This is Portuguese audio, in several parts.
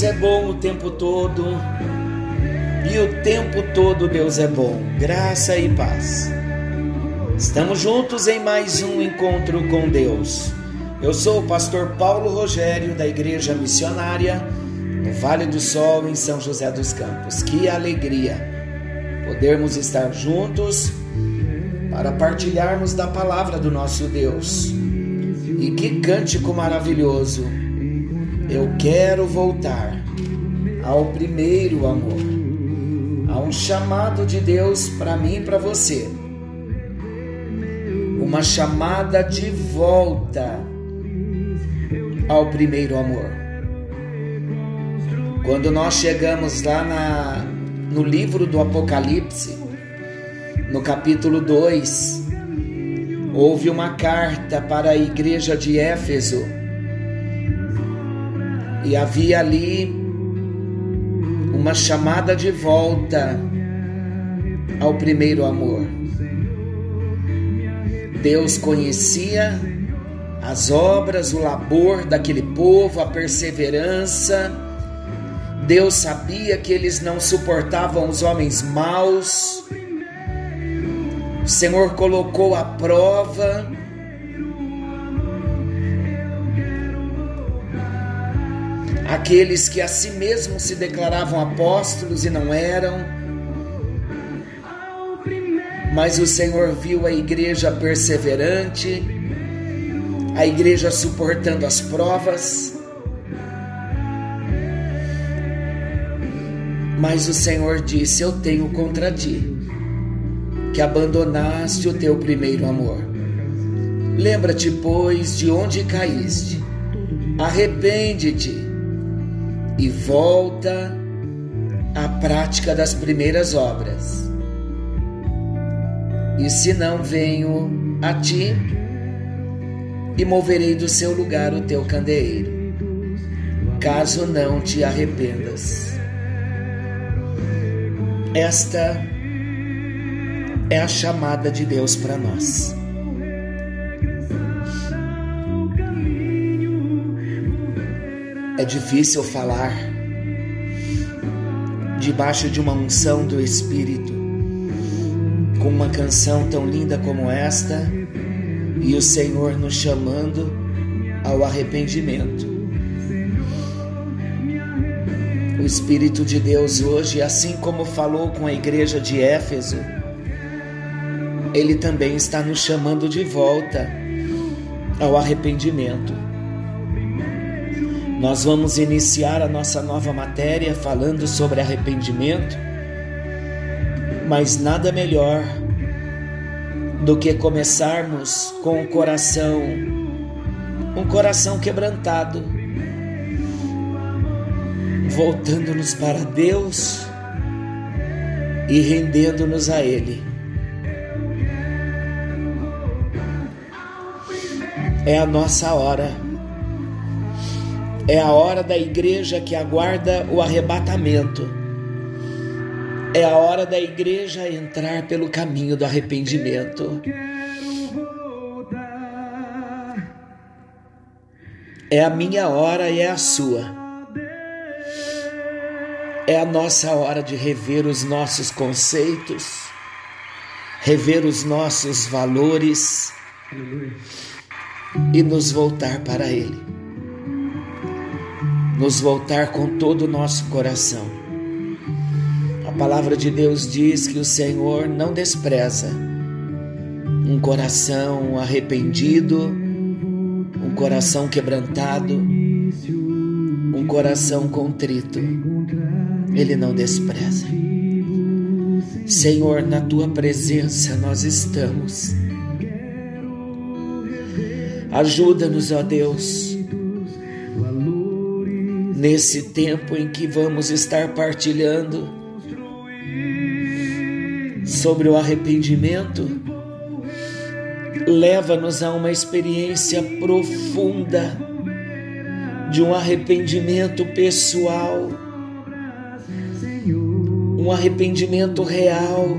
Deus é bom o tempo todo e o tempo todo Deus é bom. Graça e paz. Estamos juntos em mais um encontro com Deus. Eu sou o pastor Paulo Rogério da Igreja Missionária no Vale do Sol, em São José dos Campos. Que alegria podermos estar juntos para partilharmos da palavra do nosso Deus. E que cântico maravilhoso! Eu quero voltar ao primeiro amor. Há um chamado de Deus para mim e para você. Uma chamada de volta ao primeiro amor. Quando nós chegamos lá na, no livro do Apocalipse, no capítulo 2, houve uma carta para a igreja de Éfeso e havia ali uma chamada de volta ao primeiro amor. Deus conhecia as obras, o labor daquele povo, a perseverança. Deus sabia que eles não suportavam os homens maus. O Senhor colocou a prova. Aqueles que a si mesmos se declaravam apóstolos e não eram. Mas o Senhor viu a igreja perseverante, a igreja suportando as provas. Mas o Senhor disse: Eu tenho contra ti, que abandonaste o teu primeiro amor. Lembra-te, pois, de onde caíste, arrepende-te e volta à prática das primeiras obras. E se não venho a ti, e moverei do seu lugar o teu candeeiro, caso não te arrependas. Esta é a chamada de Deus para nós. É difícil falar debaixo de uma unção do Espírito, com uma canção tão linda como esta, e o Senhor nos chamando ao arrependimento. O Espírito de Deus hoje, assim como falou com a igreja de Éfeso, ele também está nos chamando de volta ao arrependimento. Nós vamos iniciar a nossa nova matéria falando sobre arrependimento, mas nada melhor do que começarmos com o coração, um coração quebrantado, voltando-nos para Deus e rendendo-nos a Ele. É a nossa hora. É a hora da igreja que aguarda o arrebatamento. É a hora da igreja entrar pelo caminho do arrependimento. É a minha hora e é a sua. É a nossa hora de rever os nossos conceitos, rever os nossos valores e nos voltar para Ele. Nos voltar com todo o nosso coração. A palavra de Deus diz que o Senhor não despreza um coração arrependido, um coração quebrantado, um coração contrito, Ele não despreza. Senhor, na tua presença nós estamos. Ajuda-nos, ó Deus, nesse tempo em que vamos estar partilhando sobre o arrependimento. Leva-nos a uma experiência profunda de um arrependimento pessoal um arrependimento real.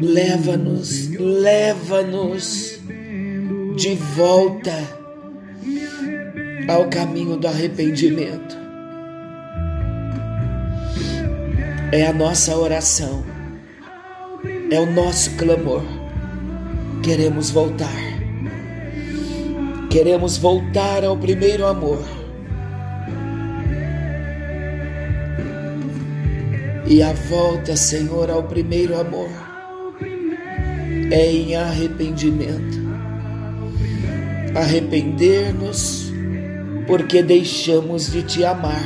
Leva-nos, leva-nos de volta ao caminho do arrependimento. É a nossa oração, é o nosso clamor. Queremos voltar, queremos voltar ao primeiro amor. E a volta, Senhor, ao primeiro amor é em arrependimento. Arrepender-nos porque deixamos de te amar.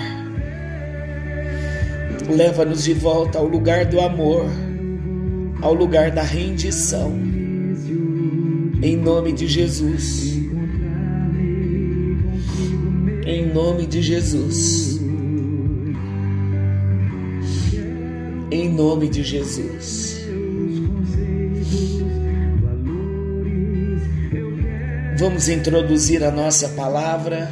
Leva-nos de volta ao lugar do amor, ao lugar da rendição. Em nome de Jesus. Em nome de Jesus. em nome de Jesus. Vamos introduzir a nossa palavra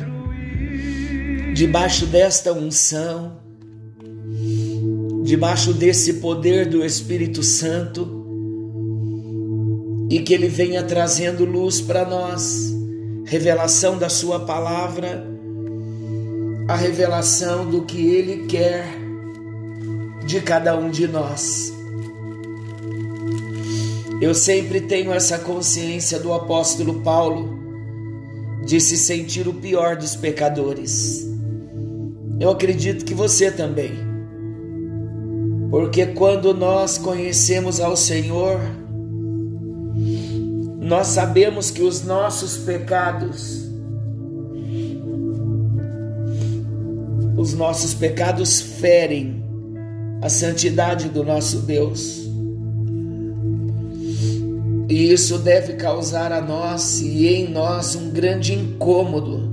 debaixo desta unção, debaixo desse poder do Espírito Santo e que ele venha trazendo luz para nós, revelação da Sua palavra, a revelação do que Ele quer de cada um de nós. Eu sempre tenho essa consciência do apóstolo Paulo de se sentir o pior dos pecadores. Eu acredito que você também. Porque quando nós conhecemos ao Senhor, nós sabemos que os nossos pecados, os nossos pecados ferem a santidade do nosso Deus. E isso deve causar a nós e em nós um grande incômodo,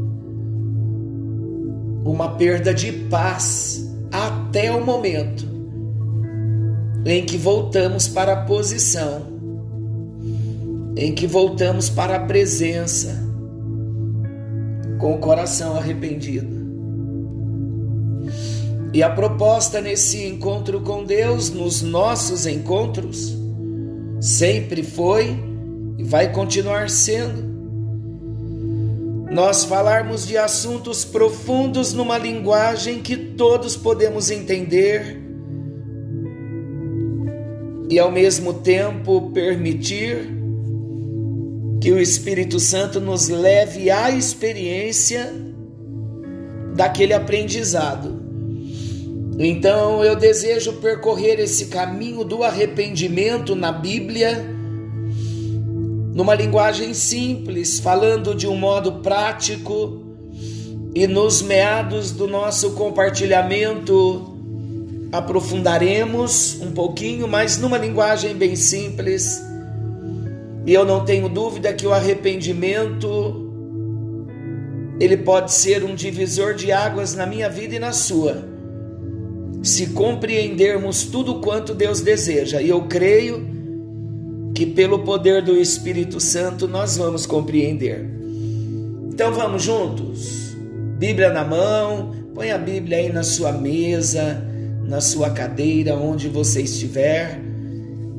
uma perda de paz até o momento em que voltamos para a posição, em que voltamos para a presença, com o coração arrependido. E a proposta nesse encontro com Deus, nos nossos encontros, sempre foi e vai continuar sendo. Nós falarmos de assuntos profundos numa linguagem que todos podemos entender e ao mesmo tempo permitir que o Espírito Santo nos leve à experiência daquele aprendizado. Então eu desejo percorrer esse caminho do arrependimento na Bíblia, numa linguagem simples, falando de um modo prático, e nos meados do nosso compartilhamento aprofundaremos um pouquinho, mas numa linguagem bem simples. E eu não tenho dúvida que o arrependimento ele pode ser um divisor de águas na minha vida e na sua se compreendermos tudo quanto Deus deseja. E eu creio que pelo poder do Espírito Santo nós vamos compreender. Então vamos juntos? Bíblia na mão, põe a Bíblia aí na sua mesa, na sua cadeira, onde você estiver,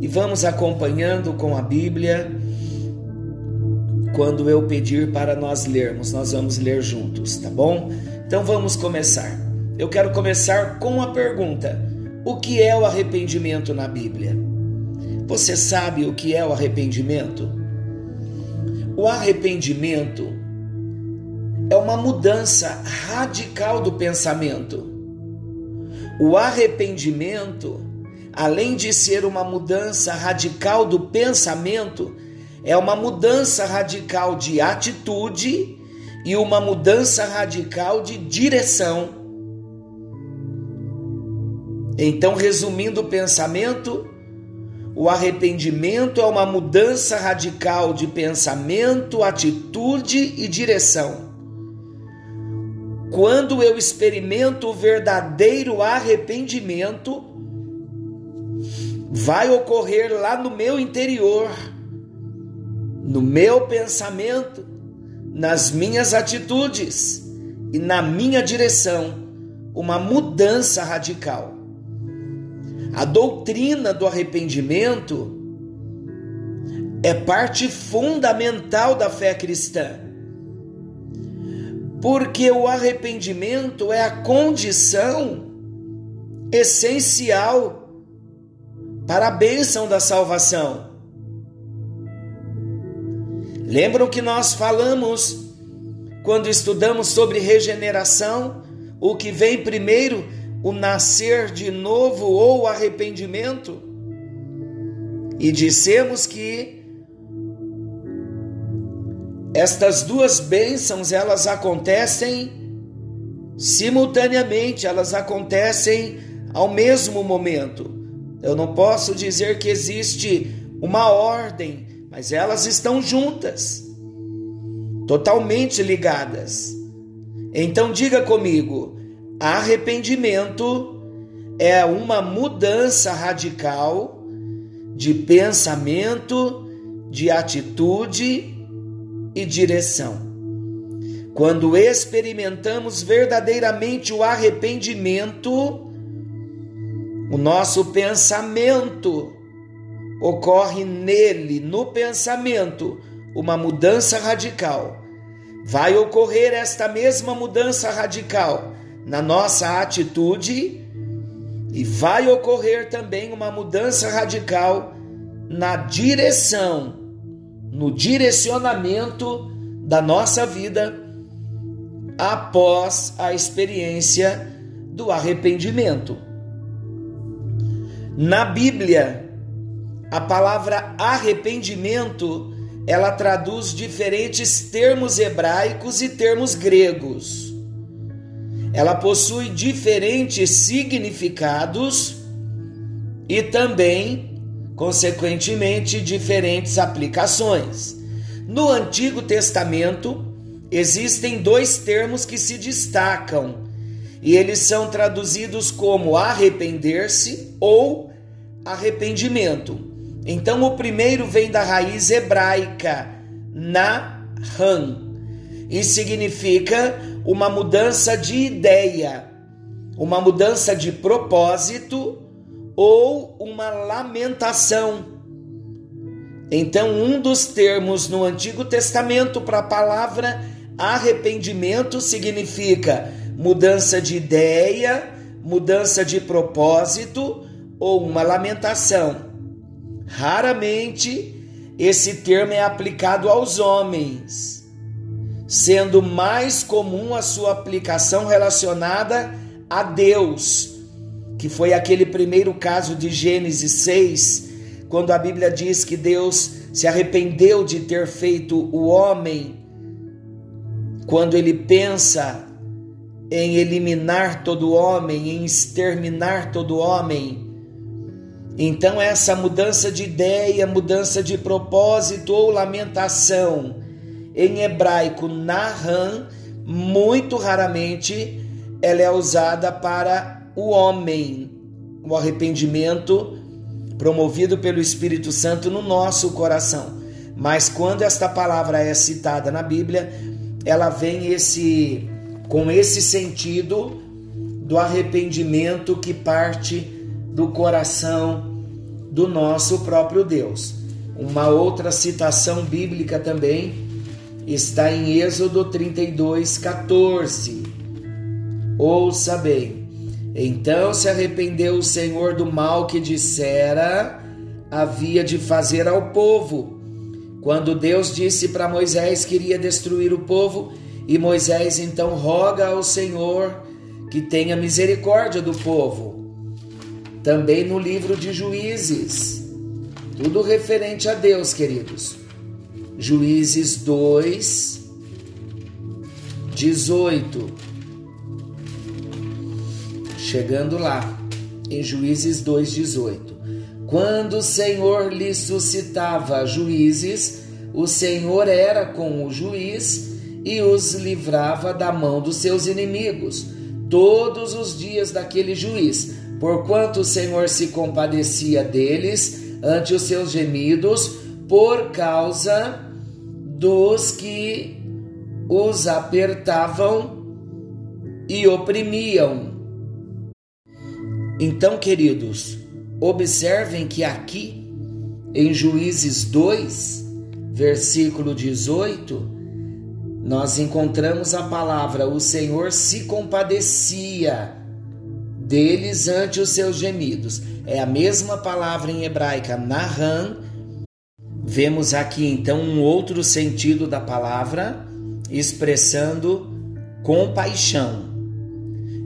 e vamos acompanhando com a Bíblia. Quando eu pedir para nós lermos, nós vamos ler juntos, tá bom? Então vamos começar eu quero começar com a pergunta: o que é o arrependimento na Bíblia? Você sabe o que é o arrependimento? O arrependimento é uma mudança radical do pensamento. O arrependimento, além de ser uma mudança radical do pensamento, é uma mudança radical de atitude e uma mudança radical de direção. Então, resumindo o pensamento, o arrependimento é uma mudança radical de pensamento, atitude e direção. Quando eu experimento o verdadeiro arrependimento, vai ocorrer lá no meu interior, no meu pensamento, nas minhas atitudes e na minha direção, uma mudança radical. A doutrina do arrependimento é parte fundamental da fé cristã. Porque o arrependimento é a condição essencial para a bênção da salvação. Lembram que nós falamos quando estudamos sobre regeneração, o que vem primeiro, o nascer de novo ou o arrependimento? E dissemos que estas duas bênçãos, elas acontecem simultaneamente, elas acontecem ao mesmo momento. Eu não posso dizer que existe uma ordem, mas elas estão juntas, totalmente ligadas. Então diga comigo: arrependimento é uma mudança radical de pensamento, de atitude e direção. Quando experimentamos verdadeiramente o arrependimento, o nosso pensamento ocorre nele, no pensamento, uma mudança radical. Vai ocorrer esta mesma mudança radical na nossa atitude e vai ocorrer também uma mudança radical na direção no direcionamento da nossa vida após a experiência do arrependimento. Na Bíblia, a palavra arrependimento, ela traduz diferentes termos hebraicos e termos gregos. Ela possui diferentes significados e também consequentemente, diferentes aplicações. No Antigo Testamento, existem dois termos que se destacam e eles são traduzidos como arrepender-se ou arrependimento. Então, o primeiro vem da raiz hebraica nahan e significa uma mudança de ideia, uma mudança de propósito ou uma lamentação. Então, um dos termos no Antigo Testamento para a palavra arrependimento significa mudança de ideia, mudança de propósito ou uma lamentação. Raramente esse termo é aplicado aos homens, sendo mais comum a sua aplicação relacionada a Deus que foi aquele primeiro caso de Gênesis 6, quando a Bíblia diz que Deus se arrependeu de ter feito o homem, quando ele pensa em eliminar todo homem, em exterminar todo homem. Então, essa mudança de ideia, mudança de propósito ou lamentação, em hebraico, nahan, muito raramente ela é usada para o homem, o arrependimento promovido pelo Espírito Santo no nosso coração. Mas quando esta palavra é citada na Bíblia, ela vem esse com esse sentido do arrependimento que parte do coração do nosso próprio Deus. Uma outra citação bíblica também está em Êxodo 32, 14. Ouça bem. Então se arrependeu o Senhor do mal que dissera havia de fazer ao povo. Quando Deus disse para Moisés que iria destruir o povo, e Moisés então roga ao Senhor que tenha misericórdia do povo. Também no livro de Juízes, tudo referente a Deus, queridos. Juízes 2, 18. Chegando lá, em Juízes 2, 18. Quando o Senhor lhe suscitava juízes, o Senhor era com o juiz e os livrava da mão dos seus inimigos todos os dias daquele juiz, porquanto o Senhor se compadecia deles ante os seus gemidos, por causa dos que os apertavam e oprimiam. Então, queridos, observem que aqui em Juízes 2, versículo 18, nós encontramos a palavra: o Senhor se compadecia deles ante os seus gemidos. É a mesma palavra em hebraica, nahan. Vemos aqui então um outro sentido da palavra, expressando compaixão.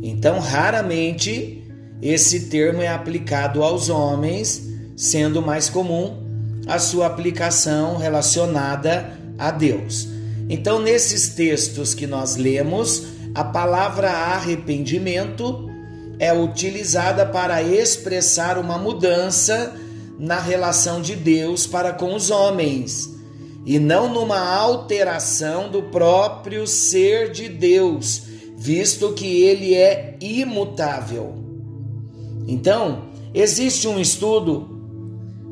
Então, raramente esse termo é aplicado aos homens, sendo mais comum a sua aplicação relacionada a Deus. Então, nesses textos que nós lemos, a palavra arrependimento é utilizada para expressar uma mudança na relação de Deus para com os homens e não numa alteração do próprio ser de Deus, visto que ele é imutável. Então, existe um estudo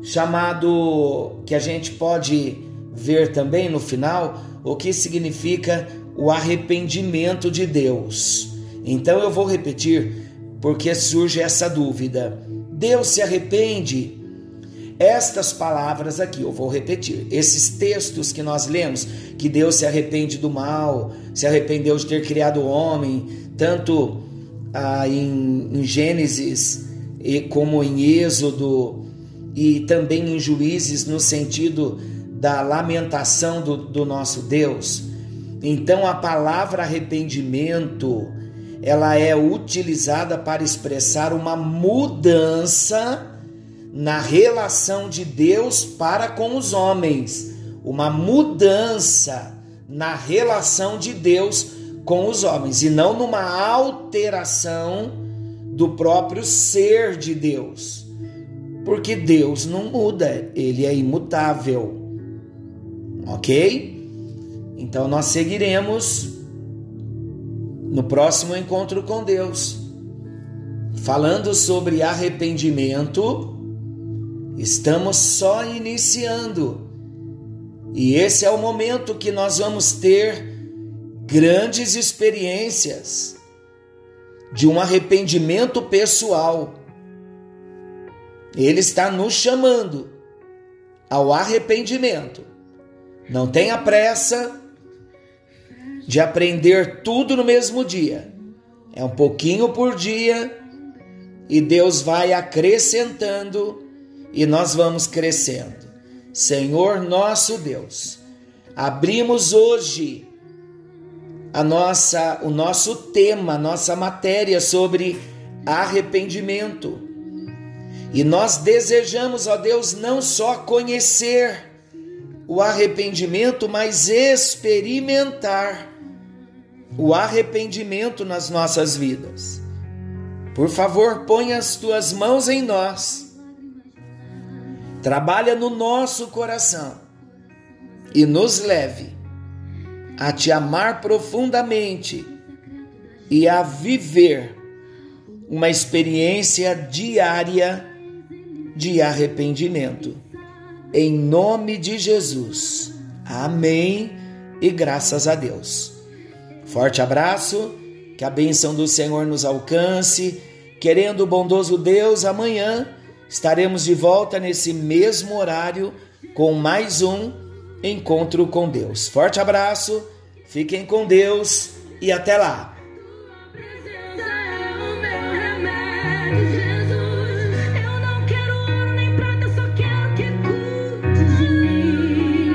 chamado que a gente pode ver também no final o que significa o arrependimento de Deus. Então eu vou repetir porque surge essa dúvida. Deus se arrepende? Estas palavras aqui, eu vou repetir. Esses textos que nós lemos, que Deus se arrepende do mal, se arrependeu de ter criado o homem, tanto ah, em, em Gênesis e como em Êxodo e também em Juízes, no sentido da lamentação do, do nosso Deus. Então a palavra arrependimento ela é utilizada para expressar uma mudança na relação de Deus para com os homens, uma mudança na relação de Deus com os homens e não numa alteração do próprio ser de Deus. Porque Deus não muda, ele é imutável ok? Então nós seguiremos no próximo encontro com Deus, falando sobre arrependimento. Estamos só iniciando, e esse é o momento que nós vamos ter grandes experiências de um arrependimento pessoal. Ele está nos chamando ao arrependimento. Não tenha pressa de aprender tudo no mesmo dia. É um pouquinho por dia e Deus vai acrescentando e nós vamos crescendo. Senhor nosso Deus, abrimos hoje a nossa o nosso tema, a nossa matéria sobre arrependimento. E nós desejamos, ó Deus, não só conhecer o arrependimento, mas experimentar o arrependimento nas nossas vidas. Por favor, põe as tuas mãos em nós. Trabalha no nosso coração e nos leve a te amar profundamente e a viver uma experiência diária de arrependimento em nome de Jesus. Amém e graças a Deus. Forte abraço, que a bênção do Senhor nos alcance. Querendo o bondoso Deus, amanhã estaremos de volta nesse mesmo horário com mais um encontro com Deus. Forte abraço, fiquem com Deus e até lá.